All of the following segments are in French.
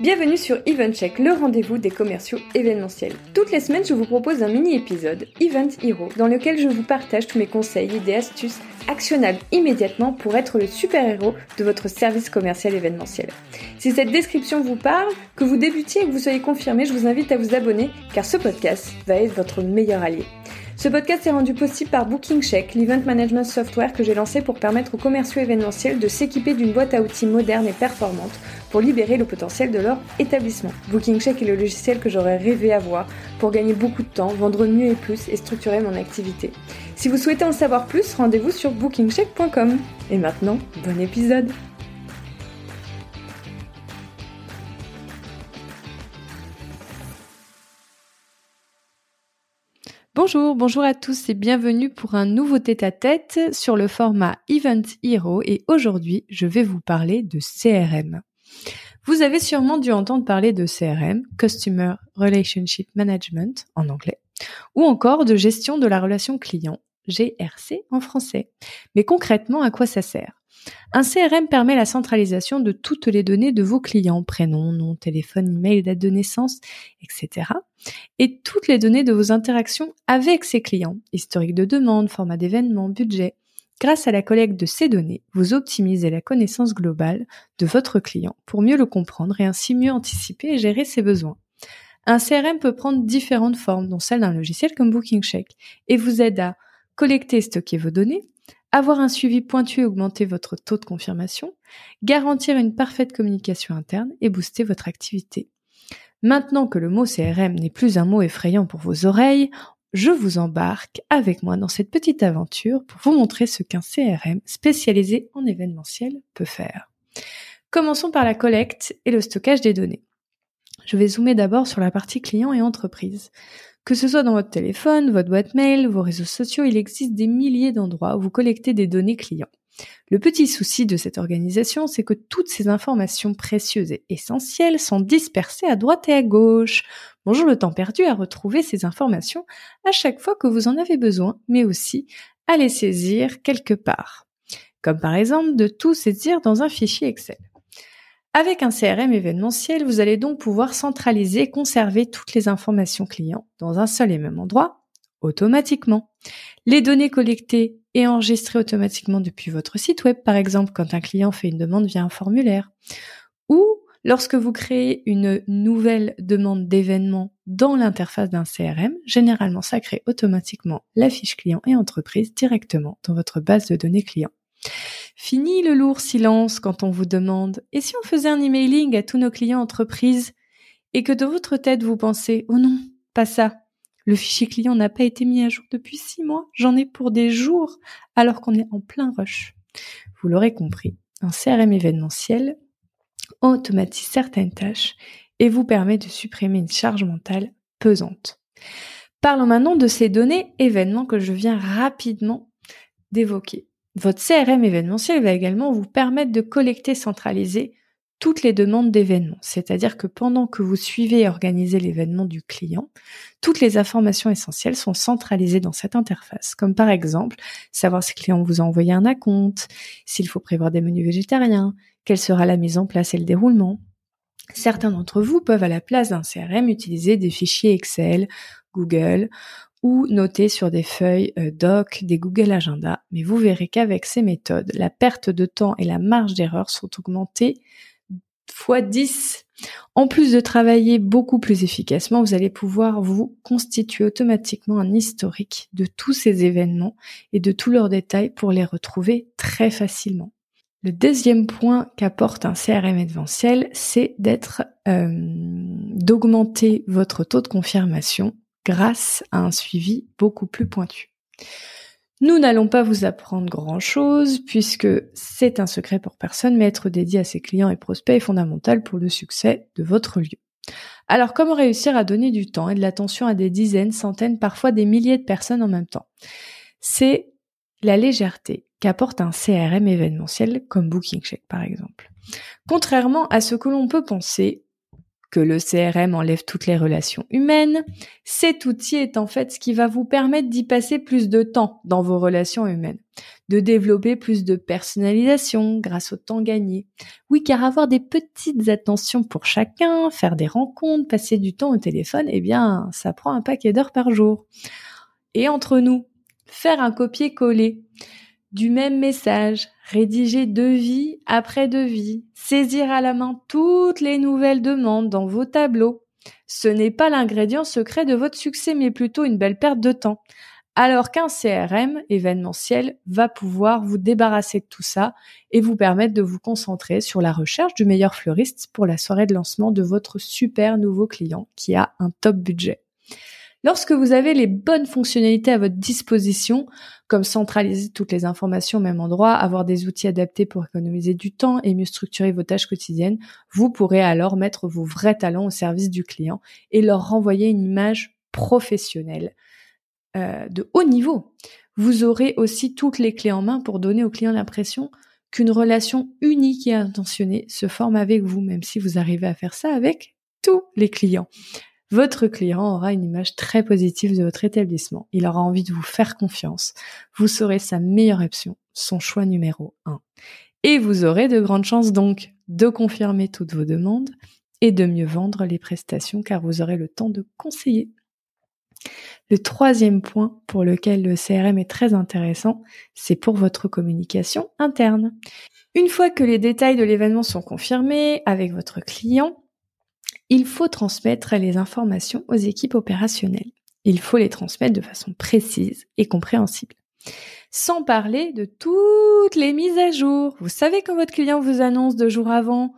Bienvenue sur EventCheck, le rendez-vous des commerciaux événementiels. Toutes les semaines, je vous propose un mini-épisode, Event Hero, dans lequel je vous partage tous mes conseils, idées, astuces actionnables immédiatement pour être le super-héros de votre service commercial événementiel. Si cette description vous parle, que vous débutiez et que vous soyez confirmé, je vous invite à vous abonner car ce podcast va être votre meilleur allié. Ce podcast est rendu possible par BookingCheck, l'event management software que j'ai lancé pour permettre aux commerciaux événementiels de s'équiper d'une boîte à outils moderne et performante pour libérer le potentiel de leur établissement. BookingCheck est le logiciel que j'aurais rêvé avoir pour gagner beaucoup de temps, vendre mieux et plus et structurer mon activité. Si vous souhaitez en savoir plus, rendez-vous sur bookingcheck.com. Et maintenant, bon épisode Bonjour, bonjour à tous et bienvenue pour un nouveau tête-à-tête sur le format Event Hero et aujourd'hui je vais vous parler de CRM. Vous avez sûrement dû entendre parler de CRM, Customer Relationship Management en anglais, ou encore de gestion de la relation client, GRC en français. Mais concrètement, à quoi ça sert? Un CRM permet la centralisation de toutes les données de vos clients, prénom, nom, téléphone, email, date de naissance, etc. Et toutes les données de vos interactions avec ces clients, historique de demande, format d'événement, budget. Grâce à la collecte de ces données, vous optimisez la connaissance globale de votre client pour mieux le comprendre et ainsi mieux anticiper et gérer ses besoins. Un CRM peut prendre différentes formes, dont celle d'un logiciel comme BookingCheck, et vous aide à collecter et stocker vos données, avoir un suivi pointu et augmenter votre taux de confirmation, garantir une parfaite communication interne et booster votre activité. Maintenant que le mot CRM n'est plus un mot effrayant pour vos oreilles, je vous embarque avec moi dans cette petite aventure pour vous montrer ce qu'un CRM spécialisé en événementiel peut faire. Commençons par la collecte et le stockage des données. Je vais zoomer d'abord sur la partie client et entreprise. Que ce soit dans votre téléphone, votre boîte mail, vos réseaux sociaux, il existe des milliers d'endroits où vous collectez des données clients. Le petit souci de cette organisation, c'est que toutes ces informations précieuses et essentielles sont dispersées à droite et à gauche. Bonjour le temps perdu à retrouver ces informations à chaque fois que vous en avez besoin, mais aussi à les saisir quelque part. Comme par exemple de tout saisir dans un fichier Excel. Avec un CRM événementiel, vous allez donc pouvoir centraliser et conserver toutes les informations clients dans un seul et même endroit, automatiquement. Les données collectées et enregistrées automatiquement depuis votre site web, par exemple, quand un client fait une demande via un formulaire. Ou lorsque vous créez une nouvelle demande d'événement dans l'interface d'un CRM, généralement ça crée automatiquement la fiche client et entreprise directement dans votre base de données clients. Fini le lourd silence quand on vous demande et si on faisait un emailing à tous nos clients entreprises? Et que de votre tête vous pensez oh non, pas ça. Le fichier client n'a pas été mis à jour depuis six mois, j'en ai pour des jours alors qu'on est en plein rush. Vous l'aurez compris, un CRM événementiel automatise certaines tâches et vous permet de supprimer une charge mentale pesante. Parlons maintenant de ces données événements que je viens rapidement d'évoquer. Votre CRM événementiel va également vous permettre de collecter, centraliser toutes les demandes d'événements. C'est-à-dire que pendant que vous suivez et organisez l'événement du client, toutes les informations essentielles sont centralisées dans cette interface. Comme par exemple, savoir si le client vous a envoyé un acompte, s'il faut prévoir des menus végétariens, quelle sera la mise en place et le déroulement. Certains d'entre vous peuvent à la place d'un CRM utiliser des fichiers Excel, Google ou noter sur des feuilles euh, doc, des Google Agenda, mais vous verrez qu'avec ces méthodes, la perte de temps et la marge d'erreur sont augmentées fois 10. En plus de travailler beaucoup plus efficacement, vous allez pouvoir vous constituer automatiquement un historique de tous ces événements et de tous leurs détails pour les retrouver très facilement. Le deuxième point qu'apporte un CRM événementiel, c'est d'être euh, d'augmenter votre taux de confirmation grâce à un suivi beaucoup plus pointu. Nous n'allons pas vous apprendre grand-chose puisque c'est un secret pour personne, mais être dédié à ses clients et prospects est fondamental pour le succès de votre lieu. Alors comment réussir à donner du temps et de l'attention à des dizaines, centaines, parfois des milliers de personnes en même temps? C'est la légèreté qu'apporte un CRM événementiel comme BookingCheck par exemple. Contrairement à ce que l'on peut penser, que le CRM enlève toutes les relations humaines. Cet outil est en fait ce qui va vous permettre d'y passer plus de temps dans vos relations humaines, de développer plus de personnalisation grâce au temps gagné. Oui, car avoir des petites attentions pour chacun, faire des rencontres, passer du temps au téléphone, eh bien, ça prend un paquet d'heures par jour. Et entre nous, faire un copier-coller du même message, rédiger devis après devis, saisir à la main toutes les nouvelles demandes dans vos tableaux. Ce n'est pas l'ingrédient secret de votre succès, mais plutôt une belle perte de temps. Alors qu'un CRM événementiel va pouvoir vous débarrasser de tout ça et vous permettre de vous concentrer sur la recherche du meilleur fleuriste pour la soirée de lancement de votre super nouveau client qui a un top budget. Lorsque vous avez les bonnes fonctionnalités à votre disposition, comme centraliser toutes les informations au même endroit, avoir des outils adaptés pour économiser du temps et mieux structurer vos tâches quotidiennes, vous pourrez alors mettre vos vrais talents au service du client et leur renvoyer une image professionnelle euh, de haut niveau. Vous aurez aussi toutes les clés en main pour donner au client l'impression qu'une relation unique et intentionnée se forme avec vous, même si vous arrivez à faire ça avec tous les clients votre client aura une image très positive de votre établissement. Il aura envie de vous faire confiance. Vous serez sa meilleure option, son choix numéro un. Et vous aurez de grandes chances donc de confirmer toutes vos demandes et de mieux vendre les prestations car vous aurez le temps de conseiller. Le troisième point pour lequel le CRM est très intéressant, c'est pour votre communication interne. Une fois que les détails de l'événement sont confirmés avec votre client, il faut transmettre les informations aux équipes opérationnelles. Il faut les transmettre de façon précise et compréhensible. Sans parler de toutes les mises à jour. Vous savez quand votre client vous annonce deux jours avant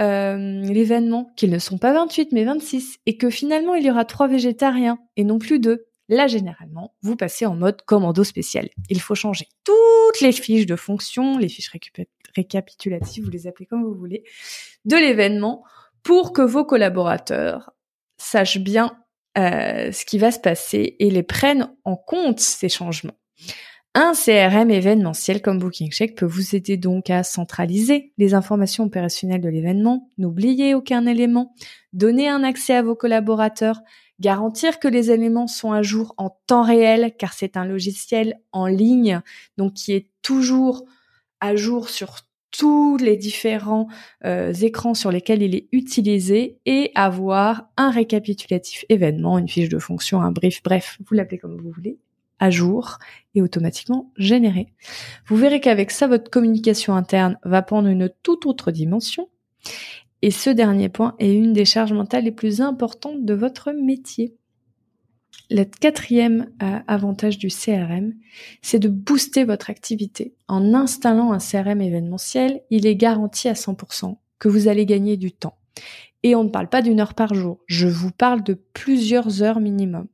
euh, l'événement qu'ils ne sont pas 28 mais 26 et que finalement il y aura trois végétariens et non plus deux. Là, généralement, vous passez en mode commando spécial. Il faut changer toutes les fiches de fonction, les fiches récapitulatives, vous les appelez comme vous voulez, de l'événement pour que vos collaborateurs sachent bien euh, ce qui va se passer et les prennent en compte ces changements. Un CRM événementiel comme BookingCheck peut vous aider donc à centraliser les informations opérationnelles de l'événement, n'oublier aucun élément, donner un accès à vos collaborateurs, garantir que les éléments sont à jour en temps réel car c'est un logiciel en ligne donc qui est toujours à jour sur tous les différents euh, écrans sur lesquels il est utilisé et avoir un récapitulatif événement, une fiche de fonction, un brief, bref, vous l'appelez comme vous voulez, à jour et automatiquement généré. Vous verrez qu'avec ça, votre communication interne va prendre une toute autre dimension. Et ce dernier point est une des charges mentales les plus importantes de votre métier. Le quatrième euh, avantage du CRM, c'est de booster votre activité. En installant un CRM événementiel, il est garanti à 100% que vous allez gagner du temps. Et on ne parle pas d'une heure par jour, je vous parle de plusieurs heures minimum.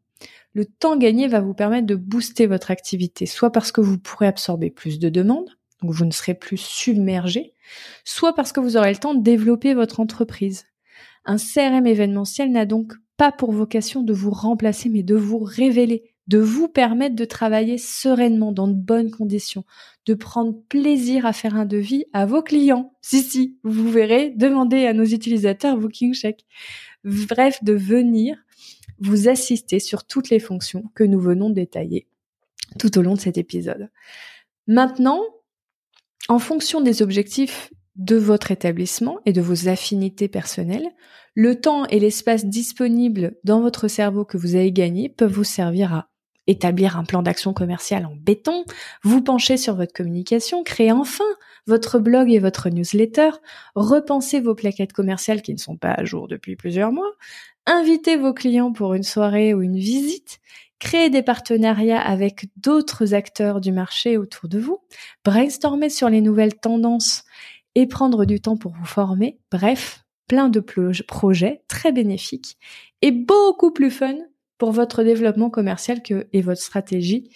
Le temps gagné va vous permettre de booster votre activité, soit parce que vous pourrez absorber plus de demandes, donc vous ne serez plus submergé, soit parce que vous aurez le temps de développer votre entreprise. Un CRM événementiel n'a donc pas pour vocation de vous remplacer, mais de vous révéler, de vous permettre de travailler sereinement dans de bonnes conditions, de prendre plaisir à faire un devis à vos clients. Si, si, vous verrez, demandez à nos utilisateurs Booking Check. Bref, de venir vous assister sur toutes les fonctions que nous venons de détailler tout au long de cet épisode. Maintenant, en fonction des objectifs de votre établissement et de vos affinités personnelles, le temps et l'espace disponibles dans votre cerveau que vous avez gagné peuvent vous servir à établir un plan d'action commercial en béton, vous pencher sur votre communication, créer enfin votre blog et votre newsletter, repenser vos plaquettes commerciales qui ne sont pas à jour depuis plusieurs mois, inviter vos clients pour une soirée ou une visite, créer des partenariats avec d'autres acteurs du marché autour de vous, brainstormer sur les nouvelles tendances et prendre du temps pour vous former, bref, plein de projets très bénéfiques et beaucoup plus fun pour votre développement commercial que, et votre stratégie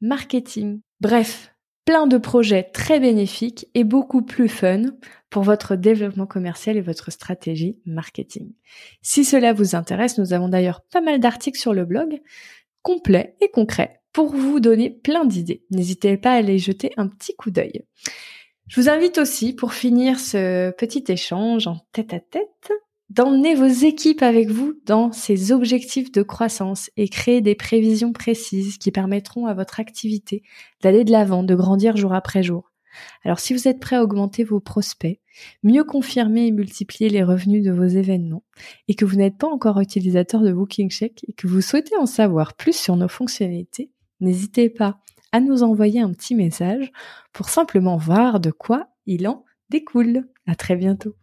marketing. Bref, plein de projets très bénéfiques et beaucoup plus fun pour votre développement commercial et votre stratégie marketing. Si cela vous intéresse, nous avons d'ailleurs pas mal d'articles sur le blog, complets et concrets, pour vous donner plein d'idées. N'hésitez pas à aller jeter un petit coup d'œil. Je vous invite aussi, pour finir ce petit échange en tête à tête, d'emmener vos équipes avec vous dans ces objectifs de croissance et créer des prévisions précises qui permettront à votre activité d'aller de l'avant, de grandir jour après jour. Alors si vous êtes prêt à augmenter vos prospects, mieux confirmer et multiplier les revenus de vos événements, et que vous n'êtes pas encore utilisateur de Booking Check et que vous souhaitez en savoir plus sur nos fonctionnalités, n'hésitez pas à nous envoyer un petit message pour simplement voir de quoi il en découle. À très bientôt.